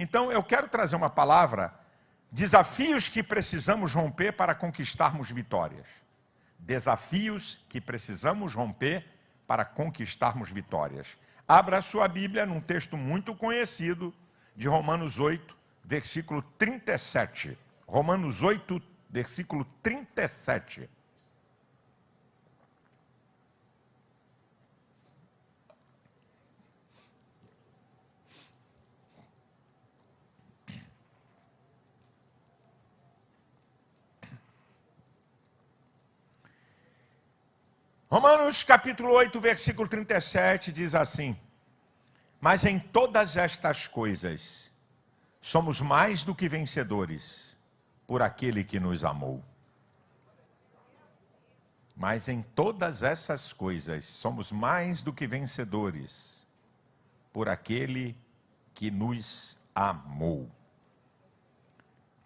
Então eu quero trazer uma palavra: desafios que precisamos romper para conquistarmos vitórias. Desafios que precisamos romper para conquistarmos vitórias. Abra a sua Bíblia num texto muito conhecido de Romanos 8, versículo 37. Romanos 8, versículo 37. Romanos capítulo 8, versículo 37 diz assim: Mas em todas estas coisas somos mais do que vencedores por aquele que nos amou. Mas em todas essas coisas somos mais do que vencedores por aquele que nos amou.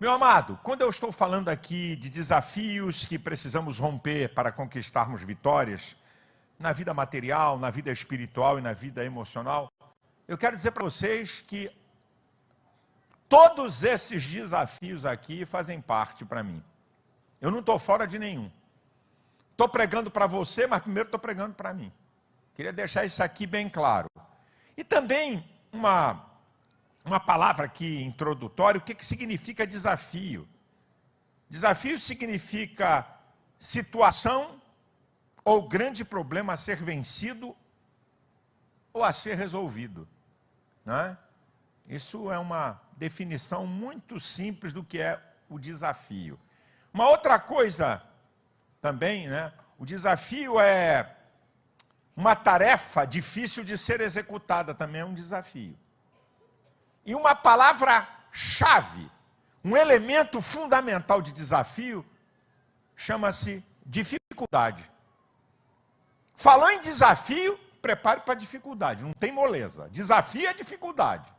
Meu amado, quando eu estou falando aqui de desafios que precisamos romper para conquistarmos vitórias, na vida material, na vida espiritual e na vida emocional, eu quero dizer para vocês que todos esses desafios aqui fazem parte para mim. Eu não estou fora de nenhum. Estou pregando para você, mas primeiro estou pregando para mim. Queria deixar isso aqui bem claro. E também uma uma palavra aqui introdutória, o que, que significa desafio? Desafio significa situação ou grande problema a ser vencido ou a ser resolvido. Não é? Isso é uma definição muito simples do que é o desafio. Uma outra coisa também, né? O desafio é uma tarefa difícil de ser executada, também é um desafio. E uma palavra-chave, um elemento fundamental de desafio, chama-se dificuldade. Falou em desafio, prepare para dificuldade, não tem moleza. Desafio é dificuldade.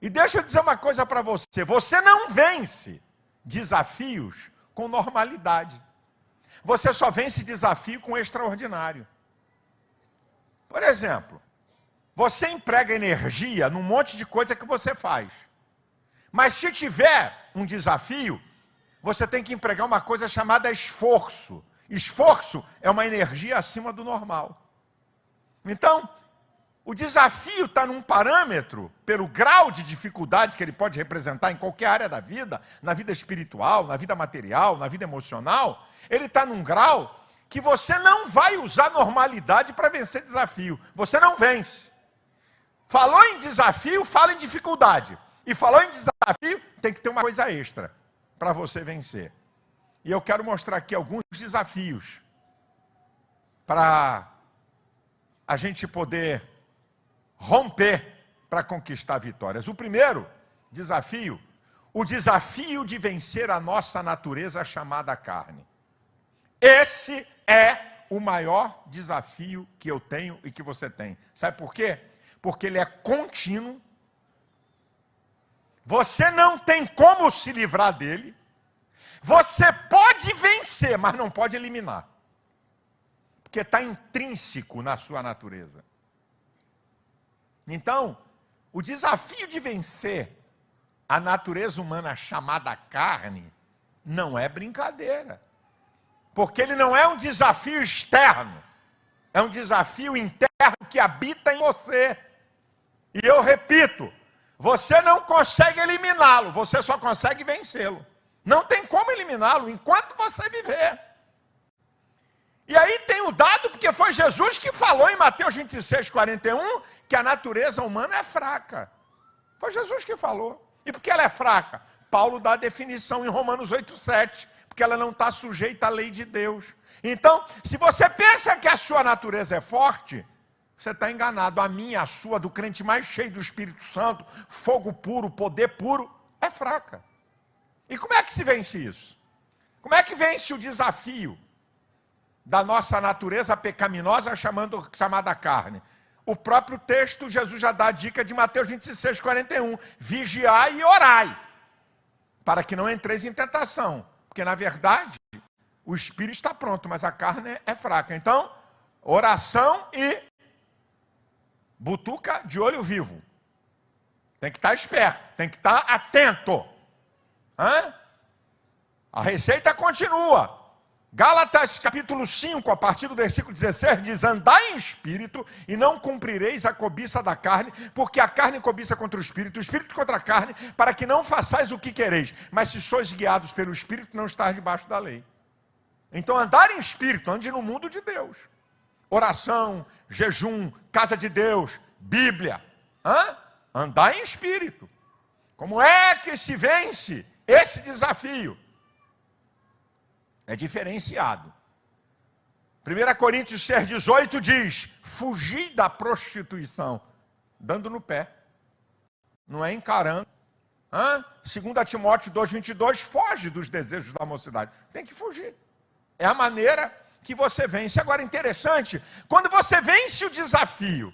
E deixa eu dizer uma coisa para você: você não vence desafios com normalidade. Você só vence desafio com extraordinário. Por exemplo, você emprega energia num monte de coisa que você faz. Mas se tiver um desafio, você tem que empregar uma coisa chamada esforço. Esforço é uma energia acima do normal. Então, o desafio está num parâmetro, pelo grau de dificuldade que ele pode representar em qualquer área da vida, na vida espiritual, na vida material, na vida emocional, ele está num grau que você não vai usar normalidade para vencer desafio. Você não vence. Falou em desafio, fala em dificuldade. E falou em desafio, tem que ter uma coisa extra para você vencer. E eu quero mostrar aqui alguns desafios para a gente poder romper para conquistar vitórias. O primeiro desafio, o desafio de vencer a nossa natureza chamada carne. Esse é o maior desafio que eu tenho e que você tem. Sabe por quê? Porque ele é contínuo. Você não tem como se livrar dele. Você pode vencer, mas não pode eliminar. Porque está intrínseco na sua natureza. Então, o desafio de vencer a natureza humana chamada carne não é brincadeira. Porque ele não é um desafio externo, é um desafio interno que habita em você. E eu repito, você não consegue eliminá-lo, você só consegue vencê-lo. Não tem como eliminá-lo enquanto você viver. E aí tem o dado, porque foi Jesus que falou em Mateus 26, 41, que a natureza humana é fraca. Foi Jesus que falou. E por que ela é fraca? Paulo dá a definição em Romanos 8, 7, porque ela não está sujeita à lei de Deus. Então, se você pensa que a sua natureza é forte, você está enganado. A minha, a sua, do crente mais cheio do Espírito Santo, fogo puro, poder puro, é fraca. E como é que se vence isso? Como é que vence o desafio da nossa natureza pecaminosa chamando, chamada carne? O próprio texto, Jesus já dá a dica de Mateus 26, 41. Vigiai e orai, para que não entreis em tentação. Porque, na verdade, o espírito está pronto, mas a carne é fraca. Então, oração e butuca de olho vivo. Tem que estar esperto, tem que estar atento. Hã? A receita continua. Gálatas capítulo 5, a partir do versículo 16, diz: Andai em espírito e não cumprireis a cobiça da carne, porque a carne cobiça contra o espírito, o espírito contra a carne, para que não façais o que quereis. Mas se sois guiados pelo espírito, não estáis debaixo da lei. Então, andar em espírito, ande no mundo de Deus. Oração, jejum, casa de Deus, Bíblia. Hã? Andar em espírito. Como é que se vence esse desafio? É diferenciado. 1 Coríntios 6, 18 diz: fugir da prostituição, dando no pé, não é encarando. Hã? 2 Timóteo 2, 22, foge dos desejos da mocidade. Tem que fugir. É a maneira que você vence. Agora, interessante, quando você vence o desafio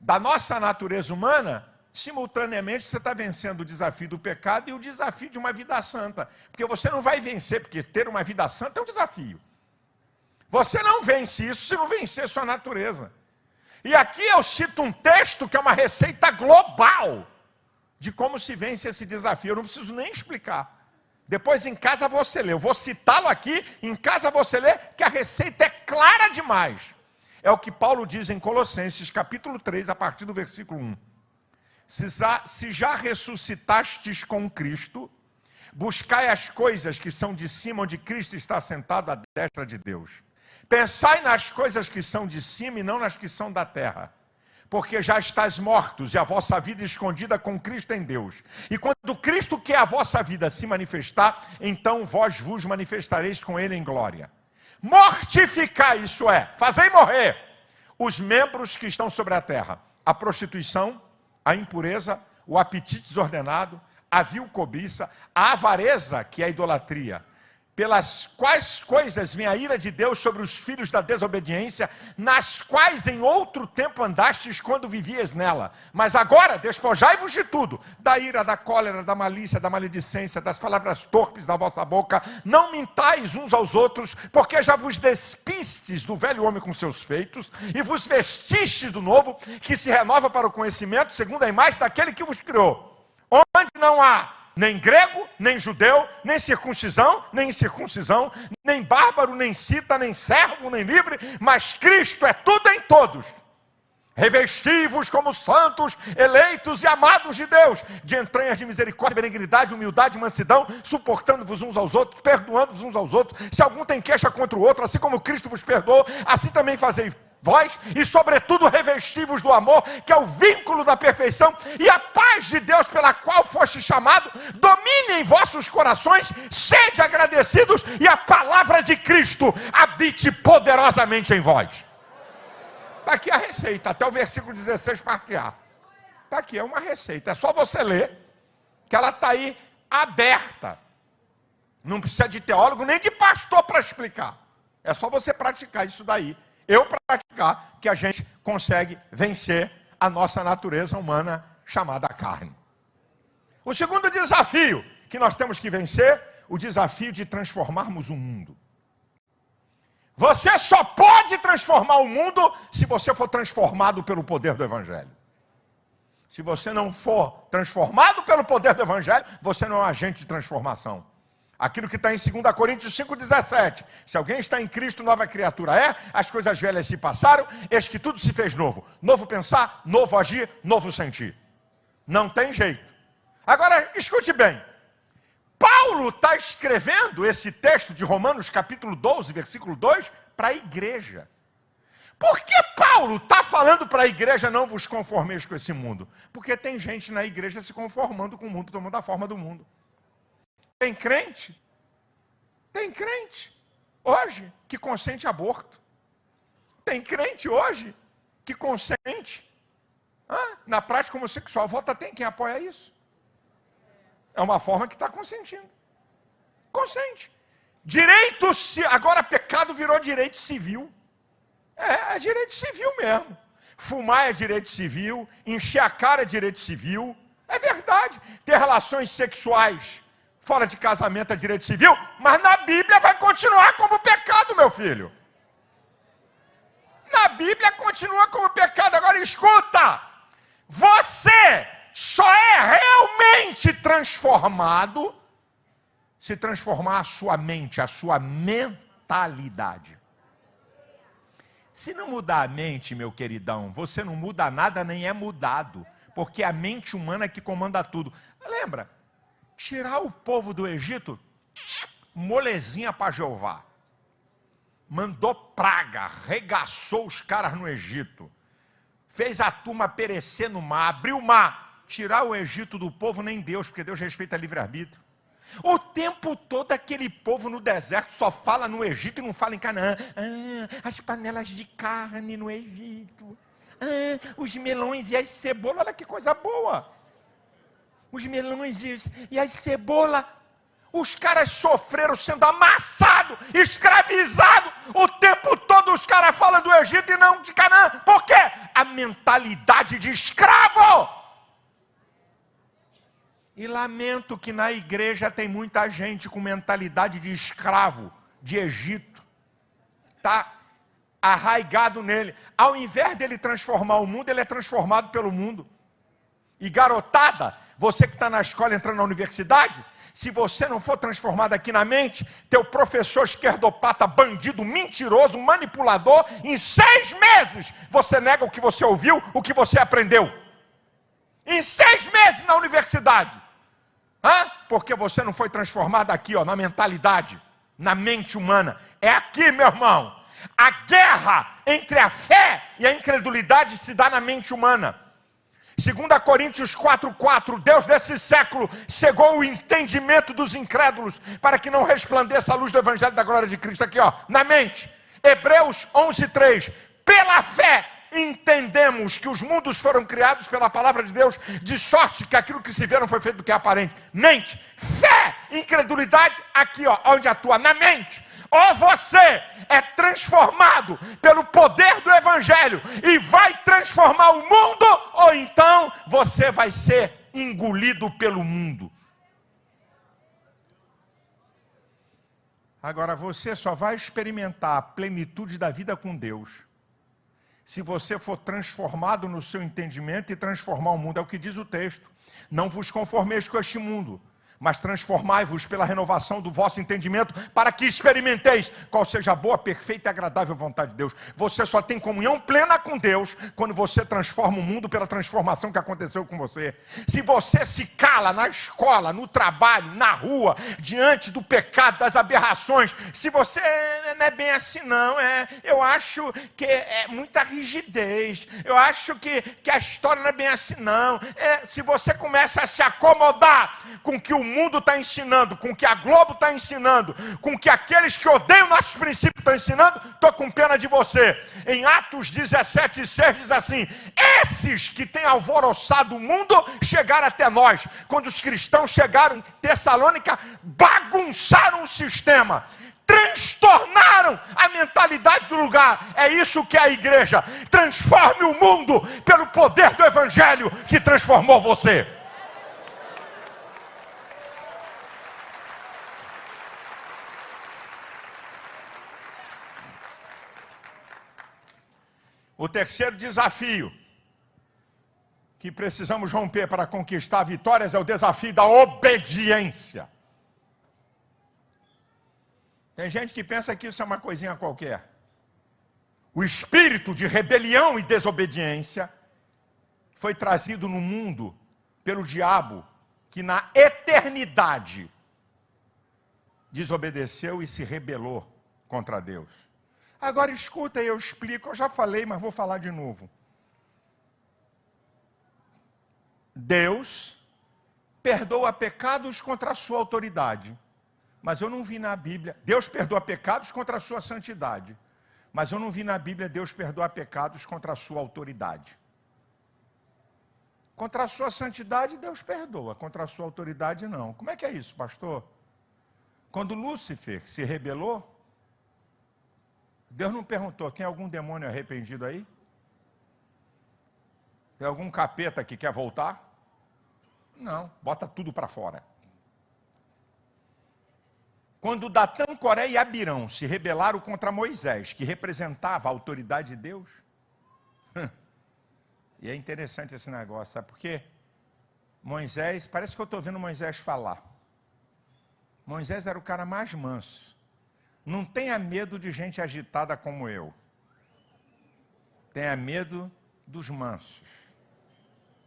da nossa natureza humana, simultaneamente você está vencendo o desafio do pecado e o desafio de uma vida santa. Porque você não vai vencer, porque ter uma vida santa é um desafio. Você não vence isso se não vencer sua natureza. E aqui eu cito um texto que é uma receita global de como se vence esse desafio. Eu não preciso nem explicar. Depois em casa você lê. Eu vou citá-lo aqui, em casa você lê, que a receita é clara demais. É o que Paulo diz em Colossenses, capítulo 3, a partir do versículo 1 se já, se já ressuscitastes com Cristo, buscai as coisas que são de cima, onde Cristo está sentado à destra de Deus. Pensai nas coisas que são de cima e não nas que são da terra. Porque já estáis mortos e a vossa vida escondida com Cristo em Deus. E quando Cristo, que é a vossa vida, se manifestar, então vós vos manifestareis com Ele em glória. Mortificai, isso é, fazei morrer os membros que estão sobre a terra: a prostituição, a impureza, o apetite desordenado, a vil cobiça, a avareza, que é a idolatria, pelas quais coisas vem a ira de Deus sobre os filhos da desobediência, nas quais em outro tempo andastes quando vivias nela. Mas agora despojai-vos de tudo: da ira, da cólera, da malícia, da maledicência, das palavras torpes da vossa boca. Não mintais uns aos outros, porque já vos despistes do velho homem com seus feitos e vos vestistes do novo, que se renova para o conhecimento, segundo a imagem daquele que vos criou. Onde não há nem grego, nem judeu, nem circuncisão, nem incircuncisão, nem bárbaro, nem cita, nem servo, nem livre, mas Cristo é tudo em todos. Revestivos como santos, eleitos e amados de Deus, de entranhas de misericórdia, benignidade, humildade mansidão, suportando-vos uns aos outros, perdoando-vos uns aos outros. Se algum tem queixa contra o outro, assim como Cristo vos perdoou, assim também fazei vós, e sobretudo revestivos do amor, que é o vínculo da perfeição, e a paz de Deus pela qual foste chamado, domine em vossos corações, sede agradecidos, e a palavra de Cristo habite poderosamente em vós. Está aqui a receita, até o versículo 16, parte A. Está aqui, é uma receita, é só você ler, que ela está aí aberta. Não precisa de teólogo nem de pastor para explicar. É só você praticar isso daí eu praticar, que a gente consegue vencer a nossa natureza humana chamada carne. O segundo desafio que nós temos que vencer, o desafio de transformarmos o mundo. Você só pode transformar o mundo se você for transformado pelo poder do Evangelho. Se você não for transformado pelo poder do Evangelho, você não é um agente de transformação. Aquilo que está em 2 Coríntios 5,17. Se alguém está em Cristo, nova criatura é, as coisas velhas se passaram, eis que tudo se fez novo. Novo pensar, novo agir, novo sentir. Não tem jeito. Agora, escute bem. Paulo está escrevendo esse texto de Romanos, capítulo 12, versículo 2, para a igreja. Por que Paulo está falando para a igreja não vos conformeis com esse mundo? Porque tem gente na igreja se conformando com o mundo, tomando a forma do mundo. Tem crente, tem crente hoje que consente aborto. Tem crente hoje que consente ah, na prática homossexual. Volta tem quem apoia isso. É uma forma que está consentindo. Consente. Direito, agora pecado virou direito civil. É, é direito civil mesmo. Fumar é direito civil, encher a cara é direito civil. É verdade. Ter relações sexuais Fora de casamento é direito civil, mas na Bíblia vai continuar como pecado, meu filho. Na Bíblia continua como pecado. Agora escuta: Você só é realmente transformado se transformar a sua mente, a sua mentalidade. Se não mudar a mente, meu queridão, você não muda nada nem é mudado, porque é a mente humana que comanda tudo. Lembra? Tirar o povo do Egito, molezinha para Jeová. Mandou praga, regaçou os caras no Egito. Fez a turma perecer no mar, abriu o mar. Tirar o Egito do povo, nem Deus, porque Deus respeita livre-arbítrio. O tempo todo aquele povo no deserto só fala no Egito e não fala em Canaã. Ah, as panelas de carne no Egito. Ah, os melões e as cebolas, olha que coisa boa. Os melões e as cebolas. Os caras sofreram sendo amassados, escravizados. O tempo todo os caras falam do Egito e não de Canaã. Por quê? A mentalidade de escravo. E lamento que na igreja tem muita gente com mentalidade de escravo de Egito. Está arraigado nele. Ao invés dele transformar o mundo, ele é transformado pelo mundo. E garotada, você que está na escola entrando na universidade, se você não for transformado aqui na mente, teu professor esquerdopata, bandido, mentiroso, manipulador, em seis meses você nega o que você ouviu, o que você aprendeu. Em seis meses na universidade. Hã? Porque você não foi transformado aqui, ó, na mentalidade, na mente humana. É aqui, meu irmão. A guerra entre a fé e a incredulidade se dá na mente humana. 2 Coríntios 4,4: Deus desse século cegou o entendimento dos incrédulos para que não resplandeça a luz do Evangelho da glória de Cristo. Aqui, ó, na mente. Hebreus 11,3: Pela fé entendemos que os mundos foram criados pela palavra de Deus, de sorte que aquilo que se vê não foi feito do que é aparente. Mente, fé, incredulidade, aqui, ó, onde atua, na mente. Ou você é transformado pelo poder do Evangelho e vai transformar o mundo, ou então você vai ser engolido pelo mundo. Agora você só vai experimentar a plenitude da vida com Deus se você for transformado no seu entendimento e transformar o mundo. É o que diz o texto. Não vos conformeis com este mundo, mas transformai-vos pela renovação do vosso entendimento, para que experimenteis qual seja a boa, perfeita e agradável vontade de Deus. Você só tem comunhão plena com Deus quando você transforma o mundo pela transformação que aconteceu com você. Se você se cala na escola, no trabalho, na rua, diante do pecado, das aberrações, se você não é bem assim, não, é, eu acho que é muita rigidez, eu acho que, que a história não é bem assim, não. É, se você começa a se acomodar com que o mundo está ensinando, com o que a Globo está ensinando, com o que aqueles que odeiam nossos princípios estão ensinando, estou com pena de você. Em Atos 17, 6 diz assim: Esses que têm alvoroçado o mundo chegaram até nós. Quando os cristãos chegaram em Tessalônica, bagunçaram o sistema transtornaram a mentalidade do lugar. É isso que é a igreja. Transforme o mundo pelo poder do Evangelho que transformou você. O terceiro desafio que precisamos romper para conquistar vitórias é o desafio da obediência. Tem gente que pensa que isso é uma coisinha qualquer. O espírito de rebelião e desobediência foi trazido no mundo pelo diabo, que na eternidade desobedeceu e se rebelou contra Deus. Agora escuta, eu explico, eu já falei, mas vou falar de novo. Deus perdoa pecados contra a sua autoridade. Mas eu não vi na Bíblia. Deus perdoa pecados contra a sua santidade. Mas eu não vi na Bíblia Deus perdoar pecados contra a sua autoridade. Contra a sua santidade, Deus perdoa. Contra a sua autoridade, não. Como é que é isso, pastor? Quando Lúcifer se rebelou, Deus não perguntou: tem algum demônio arrependido aí? Tem algum capeta que quer voltar? Não, bota tudo para fora. Quando Datã, Coré e Abirão se rebelaram contra Moisés, que representava a autoridade de Deus, E é interessante esse negócio, sabe por quê? Moisés, parece que eu estou vendo Moisés falar. Moisés era o cara mais manso. Não tenha medo de gente agitada como eu. Tenha medo dos mansos,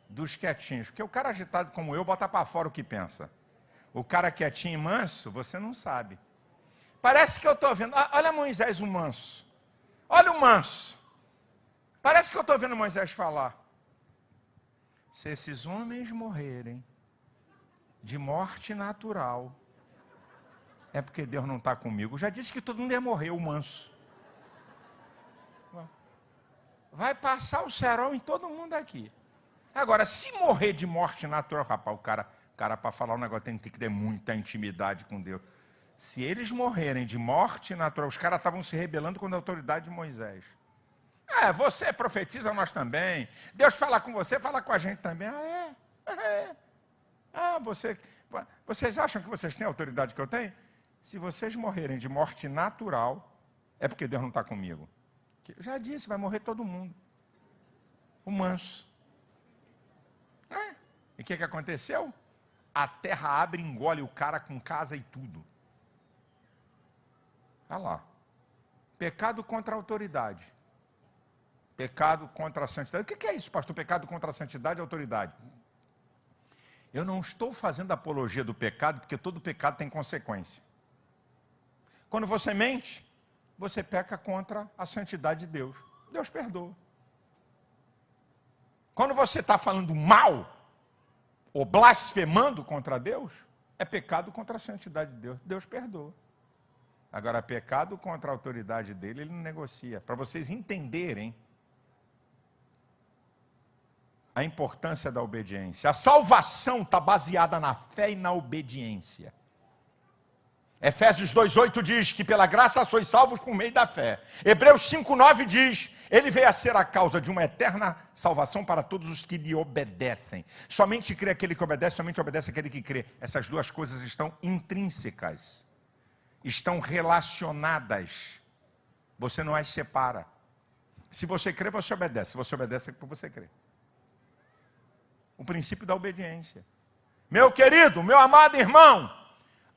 dos quietinhos. Porque o cara agitado como eu bota para fora o que pensa. O cara quietinho e manso, você não sabe. Parece que eu estou vendo. Ah, olha Moisés, o manso. Olha o manso. Parece que eu estou vendo Moisés falar. Se esses homens morrerem de morte natural, é porque Deus não está comigo. Já disse que todo mundo ia morrer, o manso. Vai passar o cerol em todo mundo aqui. Agora, se morrer de morte natural, rapaz, o cara, cara para falar um negócio tem que ter muita intimidade com Deus. Se eles morrerem de morte natural, os caras estavam se rebelando contra a autoridade de Moisés. É, você profetiza, nós também. Deus fala com você, fala com a gente também. Ah, é? Ah, é. Ah, você, vocês acham que vocês têm a autoridade que eu tenho? Se vocês morrerem de morte natural, é porque Deus não está comigo. Eu já disse, vai morrer todo mundo. O manso. É. E o que, que aconteceu? A terra abre e engole o cara com casa e tudo. Olha lá. Pecado contra a autoridade. Pecado contra a santidade. O que é isso, pastor? Pecado contra a santidade e a autoridade. Eu não estou fazendo apologia do pecado, porque todo pecado tem consequência. Quando você mente, você peca contra a santidade de Deus. Deus perdoa. Quando você está falando mal, ou blasfemando contra Deus, é pecado contra a santidade de Deus. Deus perdoa. Agora, pecado contra a autoridade dele, ele não negocia. Para vocês entenderem a importância da obediência. A salvação está baseada na fé e na obediência. Efésios 2,8 diz que pela graça sois salvos por meio da fé. Hebreus 5,9 diz: Ele veio a ser a causa de uma eterna salvação para todos os que lhe obedecem. Somente crê aquele que obedece, somente obedece aquele que crê. Essas duas coisas estão intrínsecas, estão relacionadas. Você não as separa. Se você crê, você obedece. Se você obedece, é porque você crê o princípio da obediência. Meu querido, meu amado irmão,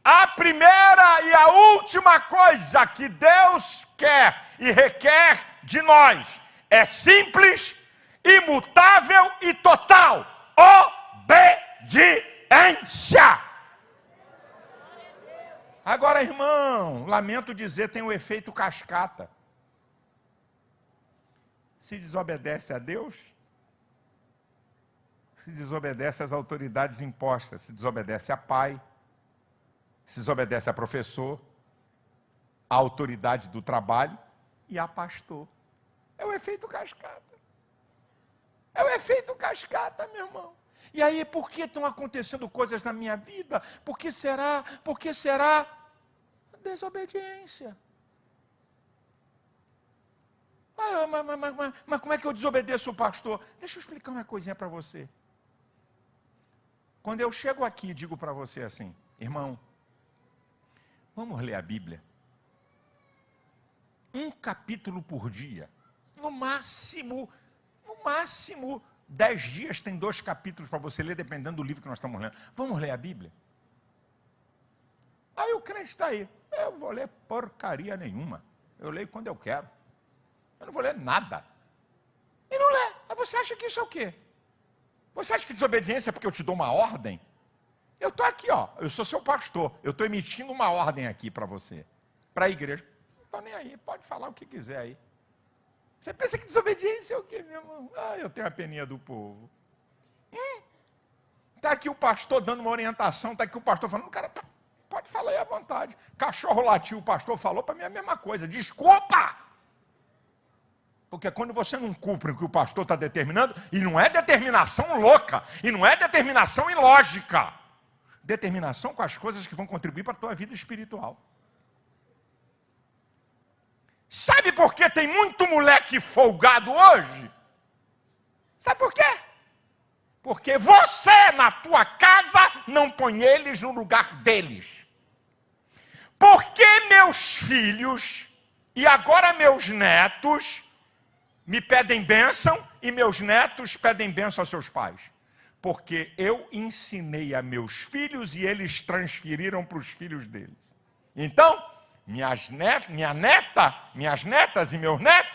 a primeira e a última coisa que Deus quer e requer de nós é simples, imutável e total: obediência. Agora, irmão, lamento dizer, tem o efeito cascata. Se desobedece a Deus, se desobedece às autoridades impostas, se desobedece a pai, se desobedece a professor, a autoridade do trabalho e a pastor. É o efeito cascata. É o efeito cascata, meu irmão. E aí, por que estão acontecendo coisas na minha vida? Por que será? Por que será? Desobediência. Mas, mas, mas, mas, como é que eu desobedeço o pastor? Deixa eu explicar uma coisinha para você. Quando eu chego aqui e digo para você assim, irmão, vamos ler a Bíblia. Um capítulo por dia. No máximo, no máximo, dez dias tem dois capítulos para você ler, dependendo do livro que nós estamos lendo. Vamos ler a Bíblia? Aí o crente está aí. Eu vou ler porcaria nenhuma. Eu leio quando eu quero. Eu não vou ler nada. E não lê. Aí você acha que isso é o quê? Você acha que desobediência é porque eu te dou uma ordem? Eu estou aqui, ó. Eu sou seu pastor. Eu estou emitindo uma ordem aqui para você. Para a igreja. Não estou nem aí. Pode falar o que quiser aí. Você pensa que desobediência é o quê, meu irmão? Ah, eu tenho a peninha do povo. Está hum. aqui o pastor dando uma orientação. Está aqui o pastor falando. Cara, pode falar aí à vontade. Cachorro latiu, o pastor falou para mim a mesma coisa. Desculpa! Porque quando você não cumpre o que o pastor está determinando, e não é determinação louca, e não é determinação ilógica, determinação com as coisas que vão contribuir para a tua vida espiritual. Sabe por que tem muito moleque folgado hoje? Sabe por quê? Porque você, na tua casa, não põe eles no lugar deles. Porque meus filhos, e agora meus netos, me pedem bênção e meus netos pedem bênção aos seus pais. Porque eu ensinei a meus filhos e eles transferiram para os filhos deles. Então, minhas net, minha neta, minhas netas e meus netos,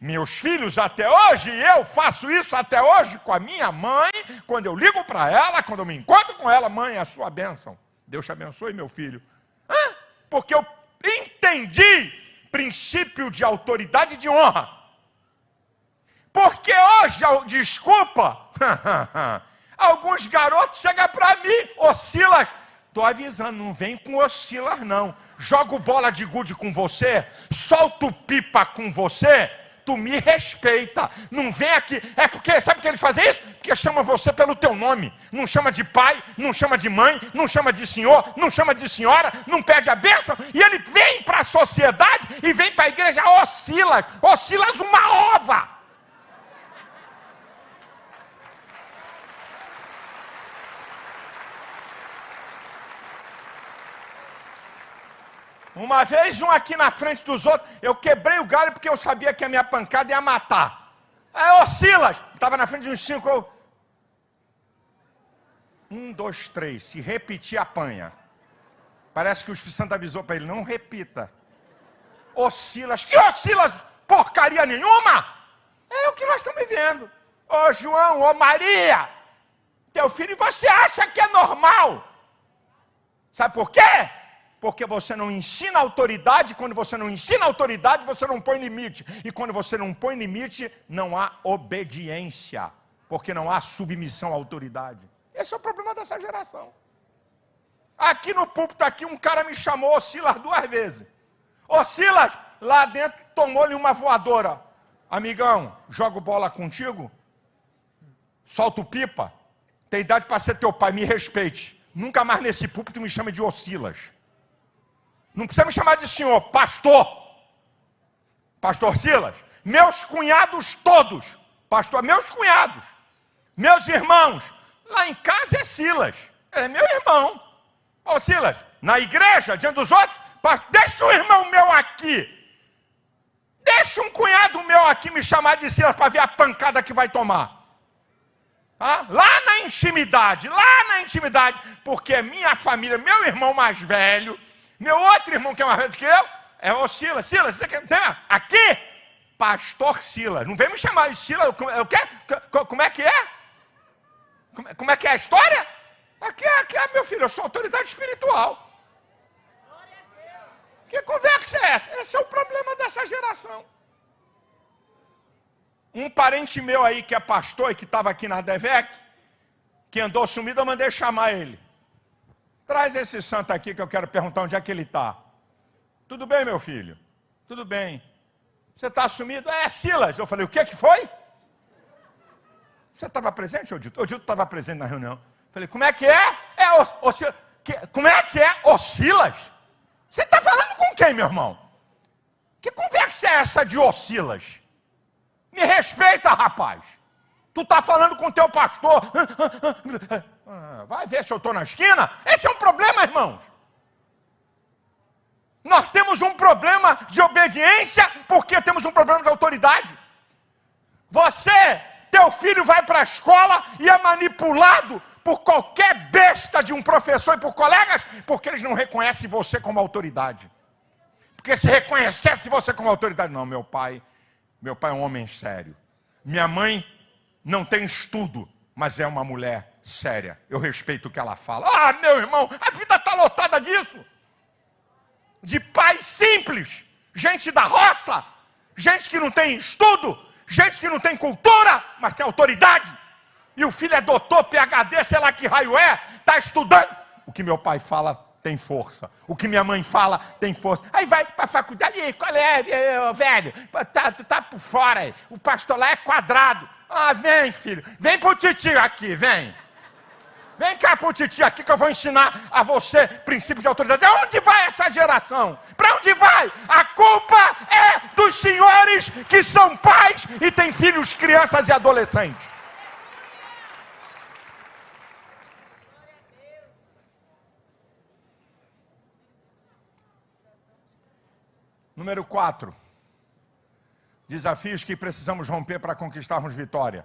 meus filhos até hoje, e eu faço isso até hoje com a minha mãe, quando eu ligo para ela, quando eu me encontro com ela, mãe, a sua bênção. Deus te abençoe, meu filho. Porque eu entendi princípio de autoridade e de honra. Porque hoje, desculpa, alguns garotos chegam para mim, oscilas. Estou avisando, não vem com oscilas, não. Jogo bola de gude com você, solto pipa com você, tu me respeita. Não vem aqui. É porque, sabe que ele faz isso? Porque chama você pelo teu nome. Não chama de pai, não chama de mãe, não chama de senhor, não chama de senhora, não pede a bênção. E ele vem para a sociedade e vem para a igreja, oscilas, oscilas uma ova. Uma vez, um aqui na frente dos outros, eu quebrei o galho porque eu sabia que a minha pancada ia matar. Aí, ô Silas, estava na frente de uns cinco, eu... Um, dois, três, se repetir, apanha. Parece que o Espírito Santo avisou para ele, não repita. Ô Silas, que ô Silas, porcaria nenhuma! É o que nós estamos vivendo. Ô João, ô Maria, teu filho, você acha que é normal? Sabe por quê? Porque você não ensina autoridade, quando você não ensina autoridade, você não põe limite. E quando você não põe limite, não há obediência, porque não há submissão à autoridade. Esse é o problema dessa geração. Aqui no púlpito, aqui, um cara me chamou, Silas, duas vezes. Ô Silas, lá dentro tomou-lhe uma voadora. Amigão, jogo bola contigo? Solto pipa? Tem idade para ser teu pai, me respeite. Nunca mais nesse púlpito me chame de Osilas. Não precisa me chamar de senhor, pastor. Pastor Silas. Meus cunhados todos. Pastor, meus cunhados. Meus irmãos. Lá em casa é Silas. É meu irmão. Ô Silas, na igreja, diante dos outros, deixa um irmão meu aqui. Deixa um cunhado meu aqui me chamar de Silas para ver a pancada que vai tomar. Ah, lá na intimidade, lá na intimidade, porque é minha família, meu irmão mais velho, meu outro irmão que é mais velho do que eu é o Silas. Silas, você quer. Né? Aqui, pastor Silas. Não vem me chamar de Silas. O quê? Como é que é? Como é que é a história? Aqui, aqui meu filho, eu sou autoridade espiritual. Que conversa é essa? Esse é o problema dessa geração. Um parente meu aí que é pastor e que estava aqui na Devec, que andou sumido, eu mandei chamar ele. Traz esse santo aqui que eu quero perguntar onde é que ele está. Tudo bem, meu filho? Tudo bem. Você está sumido? É, Silas. Eu falei, o que que foi? Você estava presente, Odilto? Odilto estava presente na reunião. Eu falei, como é que é? É o, o que, Como é que é? O Silas? Você está falando com quem, meu irmão? Que conversa é essa de Silas? Me respeita, rapaz. Tu está falando com teu pastor. Ah, vai ver se eu estou na esquina. Esse é um problema, irmãos. Nós temos um problema de obediência porque temos um problema de autoridade. Você, teu filho vai para a escola e é manipulado por qualquer besta de um professor e por colegas, porque eles não reconhecem você como autoridade. Porque se reconhecesse você como autoridade, não, meu pai, meu pai é um homem sério. Minha mãe não tem estudo, mas é uma mulher séria. Eu respeito o que ela fala. Ah, meu irmão, a vida está lotada disso. De pais simples, gente da roça, gente que não tem estudo, gente que não tem cultura, mas tem autoridade. E o filho é doutor, PHD, sei lá que raio é, está estudando. O que meu pai fala tem força. O que minha mãe fala tem força. Aí vai para a faculdade, e qual é, velho? Tá, tá por fora aí. O pastor lá é quadrado. Ah, vem, filho. Vem pro titio aqui, vem. Vem cá pro titi aqui que eu vou ensinar a você princípios de autoridade. Aonde vai essa geração? Para onde vai? A culpa é dos senhores que são pais e têm filhos, crianças e adolescentes. Número 4. desafios que precisamos romper para conquistarmos vitória.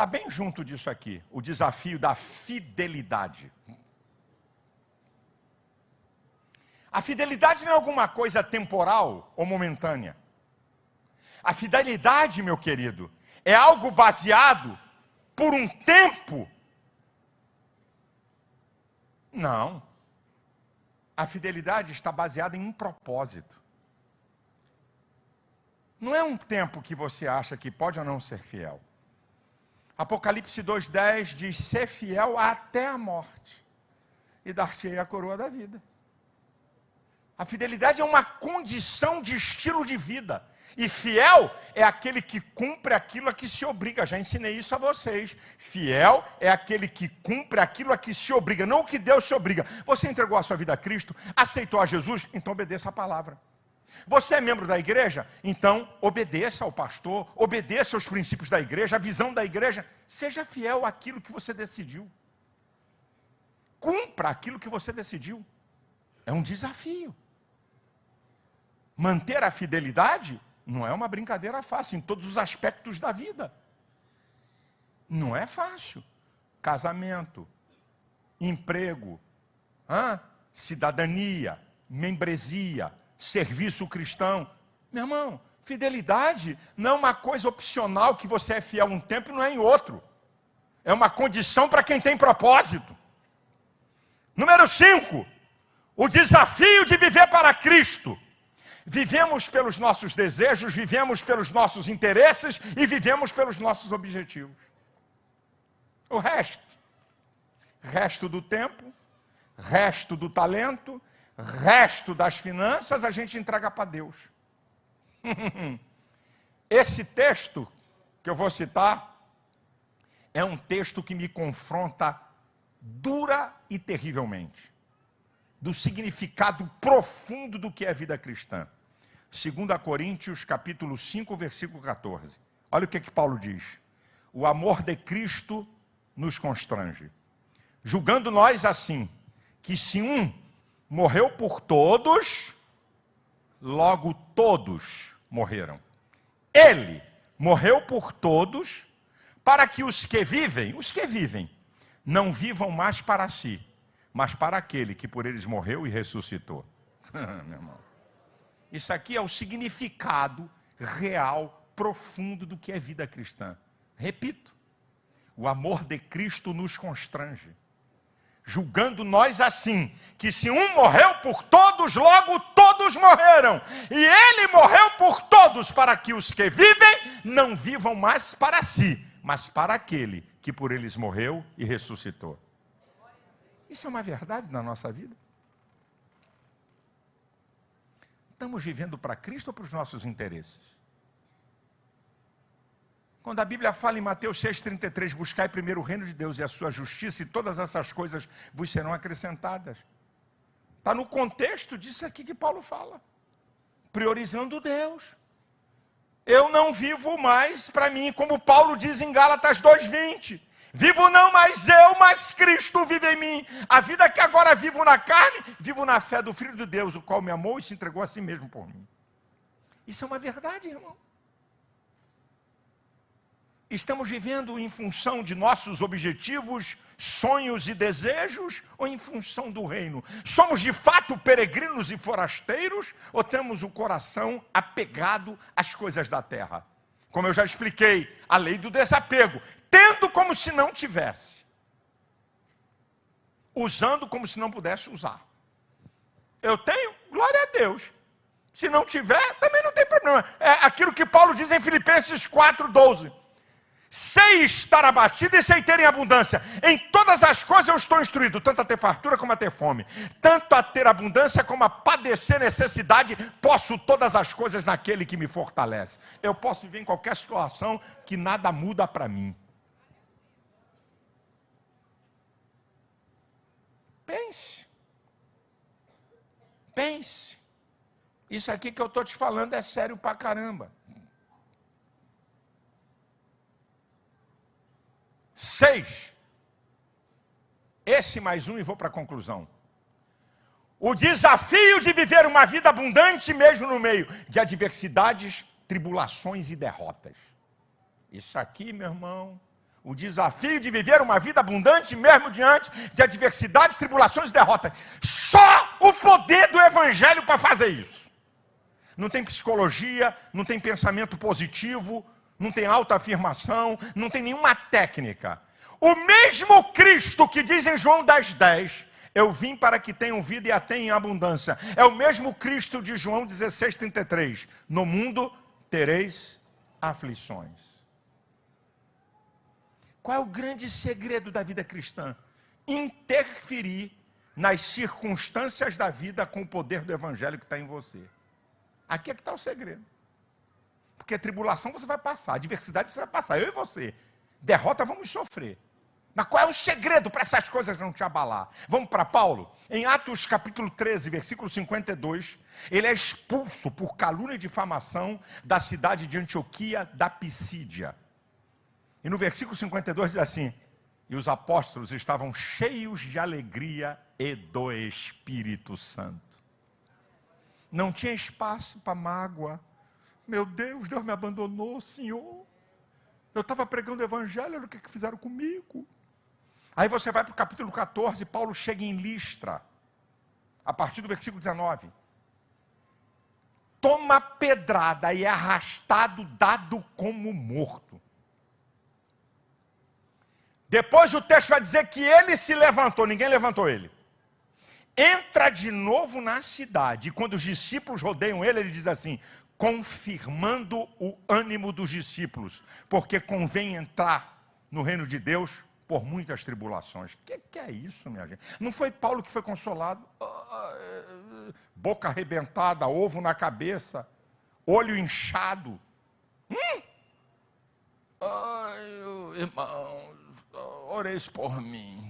Está bem junto disso aqui, o desafio da fidelidade. A fidelidade não é alguma coisa temporal ou momentânea. A fidelidade, meu querido, é algo baseado por um tempo. Não. A fidelidade está baseada em um propósito. Não é um tempo que você acha que pode ou não ser fiel. Apocalipse 2,10 diz: ser fiel até a morte, e dar-te a coroa da vida. A fidelidade é uma condição de estilo de vida. E fiel é aquele que cumpre aquilo a que se obriga. Já ensinei isso a vocês. Fiel é aquele que cumpre aquilo a que se obriga, não o que Deus se obriga. Você entregou a sua vida a Cristo, aceitou a Jesus, então obedeça a palavra. Você é membro da igreja? Então obedeça ao pastor, obedeça aos princípios da igreja, a visão da igreja. Seja fiel àquilo que você decidiu. Cumpra aquilo que você decidiu. É um desafio. Manter a fidelidade não é uma brincadeira fácil em todos os aspectos da vida. Não é fácil. Casamento, emprego, hã? cidadania, membresia, serviço cristão. Meu irmão, fidelidade não é uma coisa opcional que você é fiel um tempo e não é em outro. É uma condição para quem tem propósito. Número 5, o desafio de viver para Cristo. Vivemos pelos nossos desejos, vivemos pelos nossos interesses e vivemos pelos nossos objetivos. O resto, resto do tempo, resto do talento, resto das finanças, a gente entrega para Deus. Esse texto que eu vou citar é um texto que me confronta dura e terrivelmente do significado profundo do que é a vida cristã. 2 Coríntios, capítulo 5, versículo 14. Olha o que, é que Paulo diz. O amor de Cristo nos constrange, julgando nós assim, que se um morreu por todos, logo todos morreram. Ele morreu por todos, para que os que vivem, os que vivem, não vivam mais para si, mas para aquele que por eles morreu e ressuscitou. Meu irmão. Isso aqui é o significado real, profundo do que é vida cristã. Repito, o amor de Cristo nos constrange, julgando nós assim, que se um morreu por todos, logo todos morreram, e ele morreu por todos, para que os que vivem não vivam mais para si, mas para aquele que por eles morreu e ressuscitou. Isso é uma verdade na nossa vida? Estamos vivendo para Cristo ou para os nossos interesses? Quando a Bíblia fala em Mateus 6,33, buscai primeiro o reino de Deus e a sua justiça, e todas essas coisas vos serão acrescentadas. Está no contexto disso aqui que Paulo fala. Priorizando Deus. Eu não vivo mais para mim, como Paulo diz em Gálatas 2,20. Vivo não mais eu, mas Cristo vive em mim. A vida que agora vivo na carne, vivo na fé do Filho de Deus, o qual me amou e se entregou a si mesmo por mim. Isso é uma verdade, irmão. Estamos vivendo em função de nossos objetivos, sonhos e desejos ou em função do reino? Somos de fato peregrinos e forasteiros ou temos o coração apegado às coisas da terra? Como eu já expliquei, a lei do desapego tendo como se não tivesse, usando como se não pudesse usar. Eu tenho, glória a Deus. Se não tiver, também não tem problema. É aquilo que Paulo diz em Filipenses 4,12. Sei estar abatido e sei ter em abundância. Em todas as coisas eu estou instruído, tanto a ter fartura como a ter fome, tanto a ter abundância como a padecer necessidade. Posso todas as coisas naquele que me fortalece. Eu posso viver em qualquer situação que nada muda para mim. Pense. Pense. Isso aqui que eu estou te falando é sério pra caramba. Seis. Esse mais um e vou para a conclusão. O desafio de viver uma vida abundante, mesmo no meio de adversidades tribulações e derrotas. Isso aqui, meu irmão, o desafio de viver uma vida abundante, mesmo diante de adversidades, tribulações e derrotas. Só o poder do Evangelho para fazer isso. Não tem psicologia, não tem pensamento positivo, não tem autoafirmação, não tem nenhuma técnica. O mesmo Cristo que diz em João 10,10, 10, eu vim para que tenham vida e a tenham em abundância. É o mesmo Cristo de João 16,33. No mundo tereis aflições. Qual é o grande segredo da vida cristã? Interferir nas circunstâncias da vida com o poder do evangelho que está em você. Aqui é que está o segredo. Porque tribulação você vai passar, adversidade você vai passar, eu e você. Derrota vamos sofrer. Mas qual é o segredo para essas coisas não te abalar? Vamos para Paulo? Em Atos capítulo 13, versículo 52, ele é expulso por calúnia e difamação da cidade de Antioquia da Pisídia. E no versículo 52 diz assim: E os apóstolos estavam cheios de alegria e do Espírito Santo. Não tinha espaço para mágoa. Meu Deus, Deus me abandonou, Senhor. Eu estava pregando o evangelho, olha o que, que fizeram comigo. Aí você vai para o capítulo 14, Paulo chega em Listra, a partir do versículo 19. Toma pedrada e é arrastado, dado como morto. Depois o texto vai dizer que ele se levantou, ninguém levantou ele. Entra de novo na cidade, e quando os discípulos rodeiam ele, ele diz assim: confirmando o ânimo dos discípulos, porque convém entrar no reino de Deus por muitas tribulações. O que, que, é isso, minha gente? Não foi Paulo que foi consolado? Ah, boca arrebentada, ovo na cabeça, olho inchado. Hum? Ai, irmão, oreis por mim.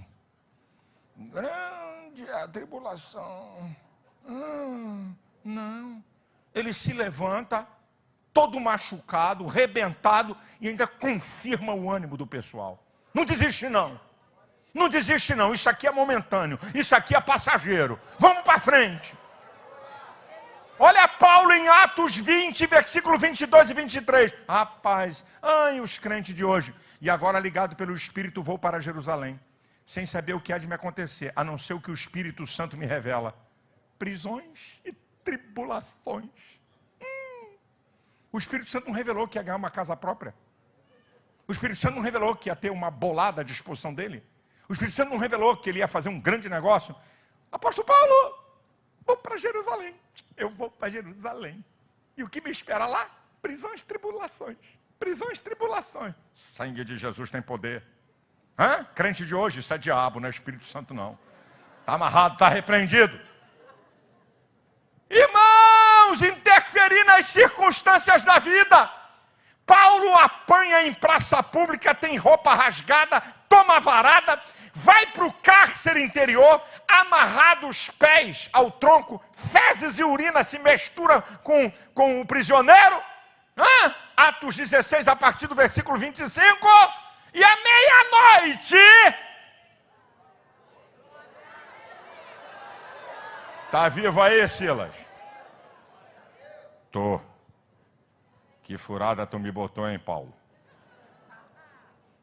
Grande a tribulação. Hum, não. Ele se levanta, todo machucado, rebentado, e ainda confirma o ânimo do pessoal. Não desiste, não. Não desiste, não. Isso aqui é momentâneo. Isso aqui é passageiro. Vamos para frente. Olha Paulo em Atos 20, versículo 22 e 23. Rapaz, ai, os crentes de hoje. E agora, ligado pelo Espírito, vou para Jerusalém, sem saber o que há de me acontecer, a não ser o que o Espírito Santo me revela: prisões e tribulações. Hum. O Espírito Santo não revelou que ia ganhar uma casa própria. O Espírito Santo não revelou que ia ter uma bolada à disposição dele. O Espírito Santo não revelou que ele ia fazer um grande negócio. Apóstolo Paulo, vou para Jerusalém. Eu vou para Jerusalém. E o que me espera lá? Prisões, tribulações prisões, tribulações. Sangue de Jesus tem poder. Hã? Crente de hoje, isso é diabo, não é Espírito Santo, não. Está amarrado, está repreendido. Irmãos, interferir nas circunstâncias da vida. Paulo apanha em praça pública, tem roupa rasgada, toma varada, vai para o cárcere interior, amarrado os pés ao tronco, fezes e urina se misturam com, com o prisioneiro. Hã? Atos 16, a partir do versículo 25. E à meia-noite. Está vivo aí, Silas? Tô. Que furada tu me botou, hein, Paulo?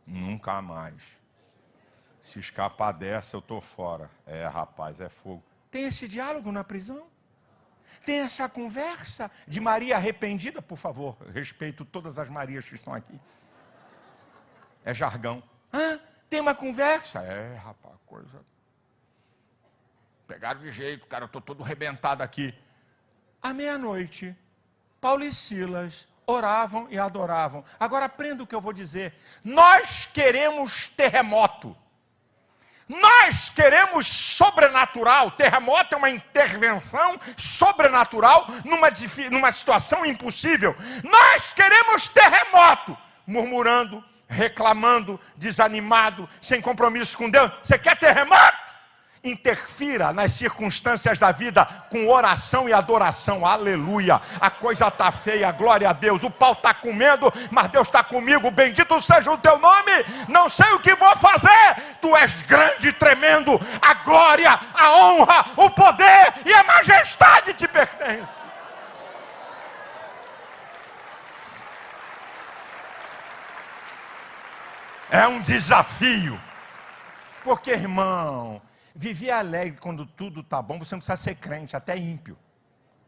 Nunca mais. Se escapar dessa, eu tô fora. É, rapaz, é fogo. Tem esse diálogo na prisão? Tem essa conversa de Maria arrependida, por favor, respeito todas as Marias que estão aqui. É jargão. Hã? Tem uma conversa? É, rapaz, coisa. Pegaram de jeito, cara, eu estou todo arrebentado aqui. À meia-noite, Paulo e Silas oravam e adoravam. Agora aprenda o que eu vou dizer. Nós queremos terremoto. Nós queremos sobrenatural. Terremoto é uma intervenção sobrenatural numa, numa situação impossível. Nós queremos terremoto. Murmurando, reclamando, desanimado, sem compromisso com Deus. Você quer terremoto? interfira nas circunstâncias da vida com oração e adoração. Aleluia. A coisa está feia, glória a Deus. O pau está comendo, mas Deus está comigo. Bendito seja o teu nome. Não sei o que vou fazer. Tu és grande e tremendo. A glória, a honra, o poder e a majestade te pertencem. É um desafio. Porque, irmão, viver alegre quando tudo tá bom, você não precisa ser crente, até ímpio.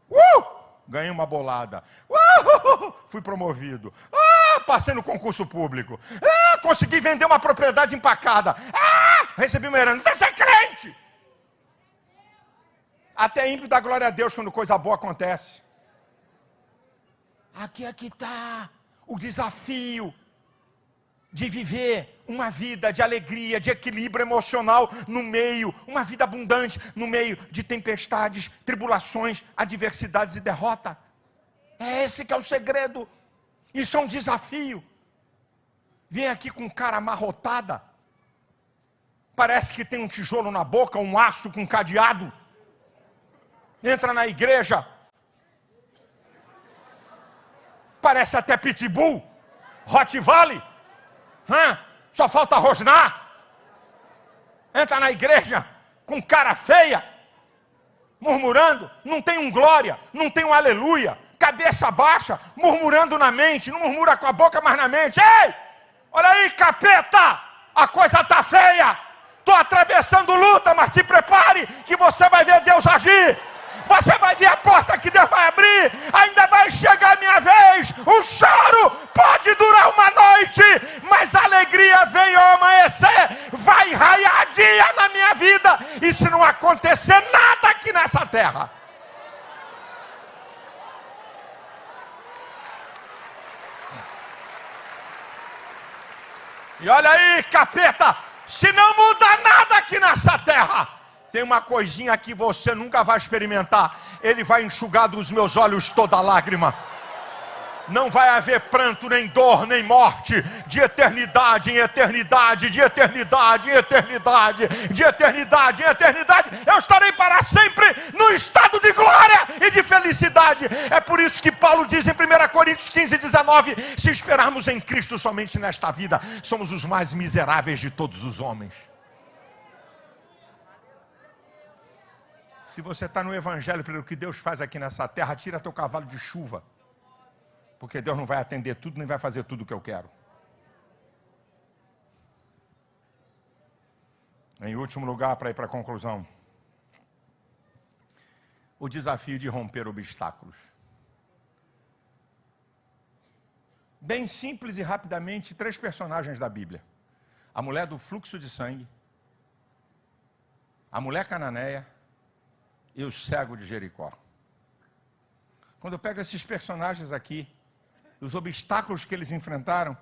Uh! Ganhei uma bolada. Uh! Fui promovido. Ah, passei no concurso público. Ah, consegui vender uma propriedade empacada. Ah, recebi uma herança. Você é crente. Até ímpio dá glória a Deus quando coisa boa acontece. Aqui é que está o desafio de viver uma vida de alegria, de equilíbrio emocional no meio, uma vida abundante no meio de tempestades, tribulações, adversidades e derrota. É esse que é o segredo. Isso é um desafio. Vem aqui com cara amarrotada. Parece que tem um tijolo na boca, um aço com cadeado. Entra na igreja. Parece até pitbull, Hot Valley Hã? Só falta rosnar. Entra na igreja com cara feia, murmurando, não tem um glória, não tem um aleluia, cabeça baixa, murmurando na mente, não murmura com a boca, mas na mente. Ei! Olha aí, capeta! A coisa tá feia! Estou atravessando luta, mas te prepare que você vai ver Deus agir. Você vai ver a porta que Deus vai abrir. Ainda vai chegar a minha vez. O choro pode durar uma noite, mas a alegria vem ao amanhecer. Vai raiar dia na minha vida. E se não acontecer nada aqui nessa terra. E olha aí, capeta, se não muda nada aqui nessa terra, tem uma coisinha que você nunca vai experimentar. Ele vai enxugar dos meus olhos toda lágrima. Não vai haver pranto, nem dor, nem morte, de eternidade em eternidade, de eternidade em eternidade, de eternidade em eternidade. Eu estarei para sempre no estado de glória e de felicidade. É por isso que Paulo diz em 1 Coríntios 15, 19: se esperarmos em Cristo somente nesta vida, somos os mais miseráveis de todos os homens. Se você está no Evangelho pelo que Deus faz aqui nessa terra, tira teu cavalo de chuva. Porque Deus não vai atender tudo, nem vai fazer tudo o que eu quero. Em último lugar, para ir para a conclusão, o desafio de romper obstáculos. Bem simples e rapidamente, três personagens da Bíblia: a mulher do fluxo de sangue, a mulher cananeia e o cego de Jericó. Quando eu pego esses personagens aqui, os obstáculos que eles enfrentaram,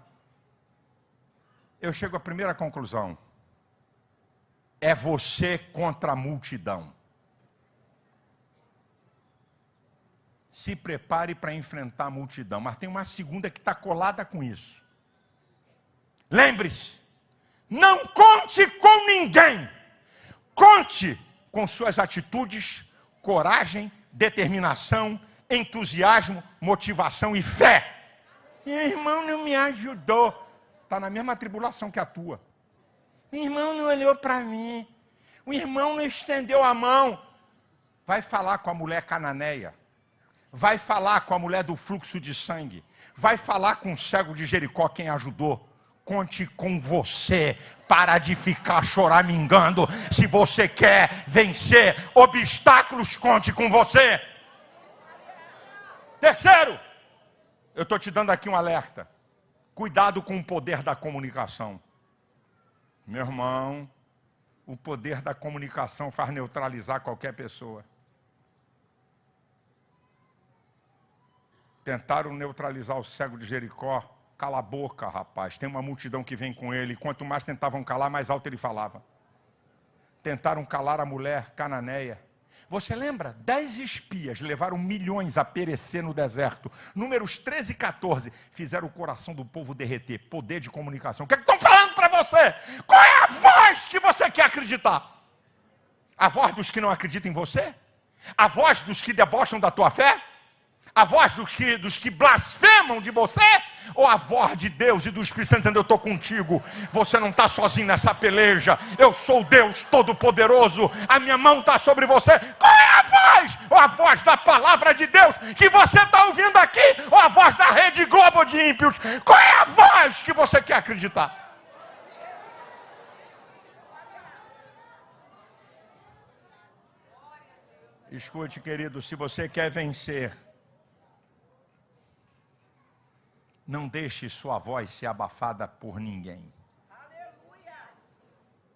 eu chego à primeira conclusão: é você contra a multidão. Se prepare para enfrentar a multidão. Mas tem uma segunda que está colada com isso. Lembre-se, não conte com ninguém. Conte com suas atitudes, coragem, determinação, entusiasmo, motivação e fé. Meu irmão não me ajudou. Está na mesma tribulação que a tua. Meu irmão não olhou para mim. O irmão não estendeu a mão. Vai falar com a mulher cananeia. Vai falar com a mulher do fluxo de sangue. Vai falar com o cego de Jericó, quem ajudou conte com você. Para de ficar choramingando. Se você quer vencer obstáculos, conte com você. Terceiro, eu estou te dando aqui um alerta. Cuidado com o poder da comunicação. Meu irmão, o poder da comunicação faz neutralizar qualquer pessoa. Tentaram neutralizar o cego de Jericó Cala a boca, rapaz. Tem uma multidão que vem com ele. Quanto mais tentavam calar, mais alto ele falava. Tentaram calar a mulher cananeia. Você lembra? Dez espias levaram milhões a perecer no deserto. Números 13 e 14 fizeram o coração do povo derreter. Poder de comunicação. O que, é que estão falando para você? Qual é a voz que você quer acreditar? A voz dos que não acreditam em você? A voz dos que debocham da tua fé? A voz do que, dos que blasfemam de você ou a voz de Deus e do Espírito Santo dizendo: Eu estou contigo, você não está sozinho nessa peleja, eu sou Deus Todo-Poderoso, a minha mão está sobre você. Qual é a voz? Ou a voz da palavra de Deus que você está ouvindo aqui, ou a voz da Rede Globo de ímpios? Qual é a voz que você quer acreditar? Escute, querido, se você quer vencer, não deixe sua voz ser abafada por ninguém.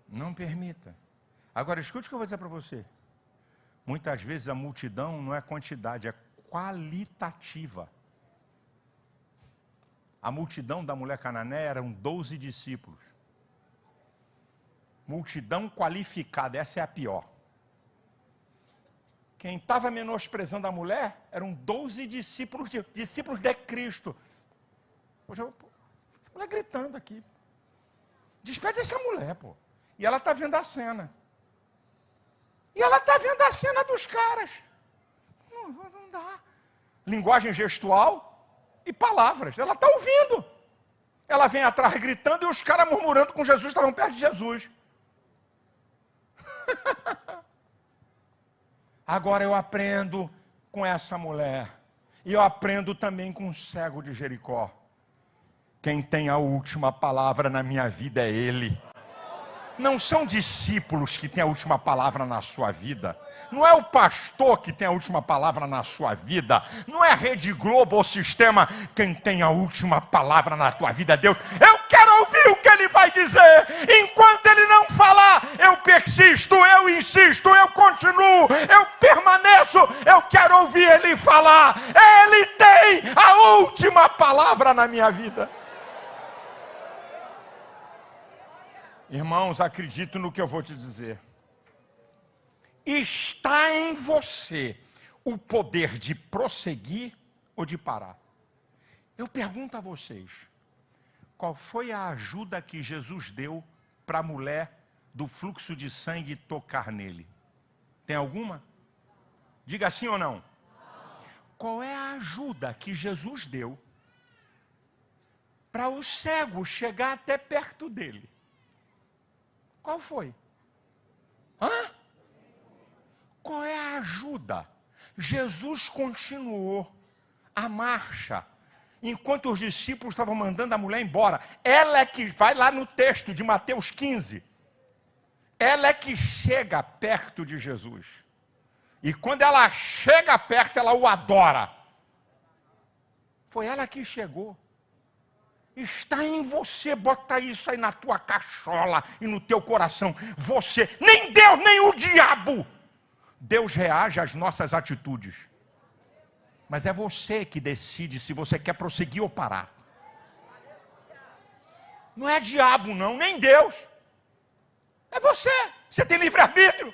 Não permita. Agora, escute o que eu vou dizer para você. Muitas vezes a multidão não é quantidade, é qualitativa. A multidão da mulher canané eram 12 discípulos. Multidão qualificada, essa é a pior. Quem estava menosprezando a mulher eram 12 discípulos, discípulos de Cristo. Poxa, essa mulher gritando aqui. Despede essa mulher, pô. E ela está vendo a cena. E ela está vendo a cena dos caras. Não, não dá. Linguagem gestual e palavras. Ela está ouvindo. Ela vem atrás gritando e os caras murmurando com Jesus, estavam perto de Jesus. Agora eu aprendo com essa mulher. E eu aprendo também com o cego de Jericó. Quem tem a última palavra na minha vida é Ele. Não são discípulos que têm a última palavra na sua vida. Não é o pastor que tem a última palavra na sua vida. Não é a Rede Globo ou sistema quem tem a última palavra na tua vida, Deus. Eu quero ouvir o que ele vai dizer. Enquanto ele não falar, eu persisto, eu insisto, eu continuo, eu permaneço. Eu quero ouvir ele falar. Ele tem a última palavra na minha vida. Irmãos, acredito no que eu vou te dizer. Está em você o poder de prosseguir ou de parar. Eu pergunto a vocês: qual foi a ajuda que Jesus deu para a mulher do fluxo de sangue tocar nele? Tem alguma? Diga sim ou não. Qual é a ajuda que Jesus deu para o cego chegar até perto dele? Qual foi? Hã? Qual é a ajuda? Jesus continuou a marcha. Enquanto os discípulos estavam mandando a mulher embora, ela é que vai lá no texto de Mateus 15. Ela é que chega perto de Jesus. E quando ela chega perto, ela o adora. Foi ela que chegou. Está em você, bota isso aí na tua cachola e no teu coração. Você, nem Deus, nem o diabo. Deus reage às nossas atitudes. Mas é você que decide se você quer prosseguir ou parar. Não é diabo, não, nem Deus. É você. Você tem livre-arbítrio.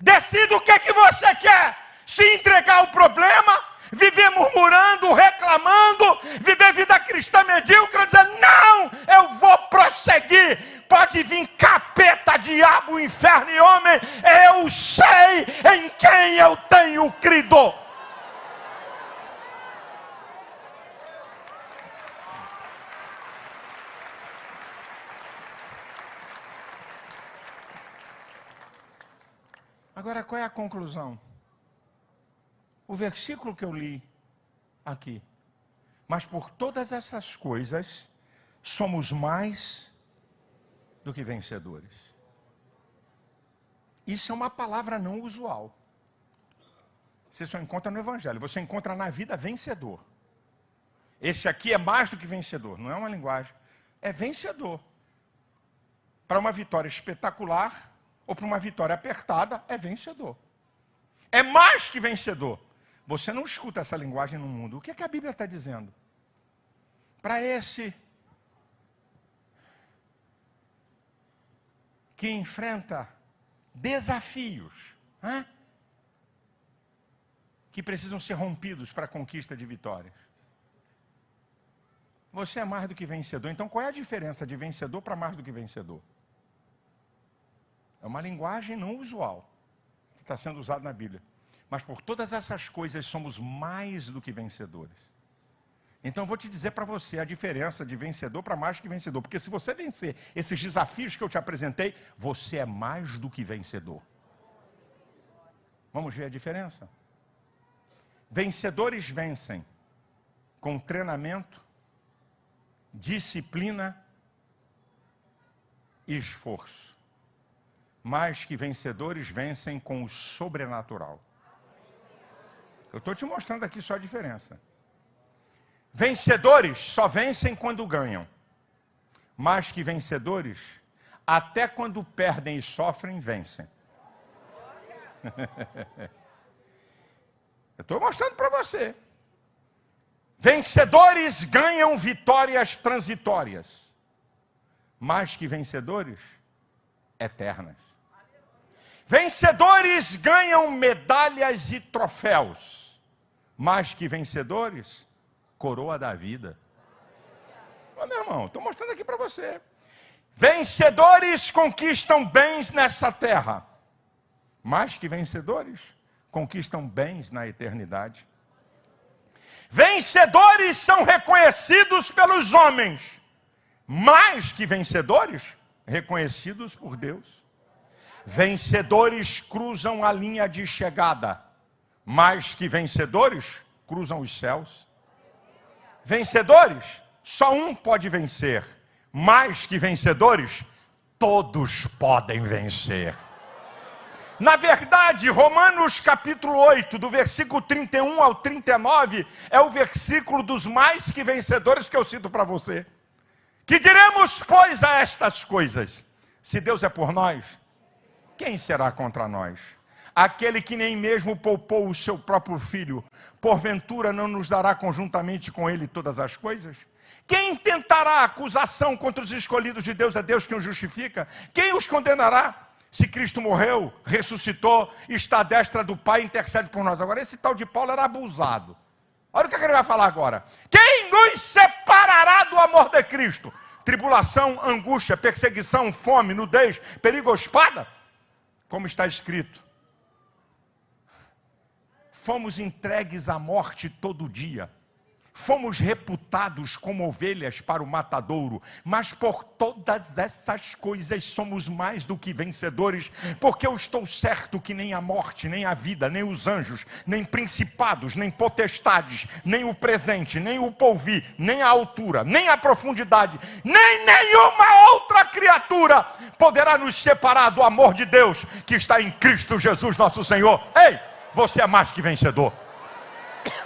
Decida o que, é que você quer. Se entregar ao problema viver murmurando, reclamando, viver vida cristã medíocre, dizendo: não, eu vou prosseguir. Pode vir capeta, diabo, inferno e homem, eu sei em quem eu tenho crido. Agora, qual é a conclusão? O versículo que eu li aqui. Mas por todas essas coisas, somos mais do que vencedores. Isso é uma palavra não usual. Você só encontra no Evangelho, você encontra na vida vencedor. Esse aqui é mais do que vencedor, não é uma linguagem, é vencedor. Para uma vitória espetacular ou para uma vitória apertada, é vencedor. É mais que vencedor. Você não escuta essa linguagem no mundo. O que, é que a Bíblia está dizendo? Para esse que enfrenta desafios que precisam ser rompidos para a conquista de vitórias. Você é mais do que vencedor. Então, qual é a diferença de vencedor para mais do que vencedor? É uma linguagem não usual que está sendo usada na Bíblia. Mas por todas essas coisas somos mais do que vencedores. Então eu vou te dizer para você a diferença de vencedor para mais que vencedor. Porque se você vencer esses desafios que eu te apresentei, você é mais do que vencedor. Vamos ver a diferença? Vencedores vencem com treinamento, disciplina e esforço. Mais que vencedores vencem com o sobrenatural. Eu estou te mostrando aqui só a diferença. Vencedores só vencem quando ganham. Mas que vencedores, até quando perdem e sofrem, vencem. Eu estou mostrando para você. Vencedores ganham vitórias transitórias, mais que vencedores eternas. Vencedores ganham medalhas e troféus, mais que vencedores, coroa da vida. Ô, meu irmão, estou mostrando aqui para você. Vencedores conquistam bens nessa terra, mais que vencedores conquistam bens na eternidade. Vencedores são reconhecidos pelos homens, mais que vencedores, reconhecidos por Deus. Vencedores cruzam a linha de chegada, mais que vencedores cruzam os céus. Vencedores, só um pode vencer, mais que vencedores, todos podem vencer. Na verdade, Romanos capítulo 8, do versículo 31 ao 39, é o versículo dos mais que vencedores que eu cito para você. Que diremos, pois, a estas coisas? Se Deus é por nós, quem será contra nós? Aquele que nem mesmo poupou o seu próprio filho, porventura não nos dará conjuntamente com ele todas as coisas? Quem tentará acusação contra os escolhidos de Deus? É Deus quem os justifica? Quem os condenará? Se Cristo morreu, ressuscitou, está à destra do Pai, intercede por nós. Agora, esse tal de Paulo era abusado. Olha o que ele vai falar agora. Quem nos separará do amor de Cristo? Tribulação, angústia, perseguição, fome, nudez, perigo ou espada? Como está escrito. Fomos entregues à morte todo dia. Fomos reputados como ovelhas para o matadouro, mas por todas essas coisas somos mais do que vencedores, porque eu estou certo que nem a morte, nem a vida, nem os anjos, nem principados, nem potestades, nem o presente, nem o porvir, nem a altura, nem a profundidade, nem nenhuma outra criatura poderá nos separar do amor de Deus que está em Cristo Jesus, nosso Senhor. Ei, você é mais que vencedor.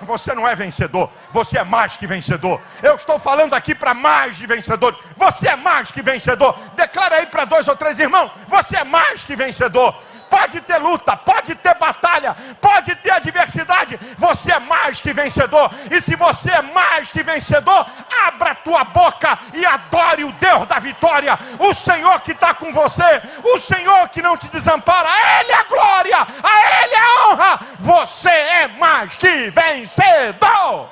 Você não é vencedor, você é mais que vencedor. Eu estou falando aqui para mais de vencedor. Você é mais que vencedor. Declara aí para dois ou três irmãos: você é mais que vencedor. Pode ter luta, pode ter batalha, pode ter adversidade. Você é mais que vencedor. E se você é mais que vencedor, abra tua boca e adore o Deus da vitória. O Senhor que está com você, o Senhor que não te desampara. A Ele a glória, a Ele a honra. Você é mais que vencedor.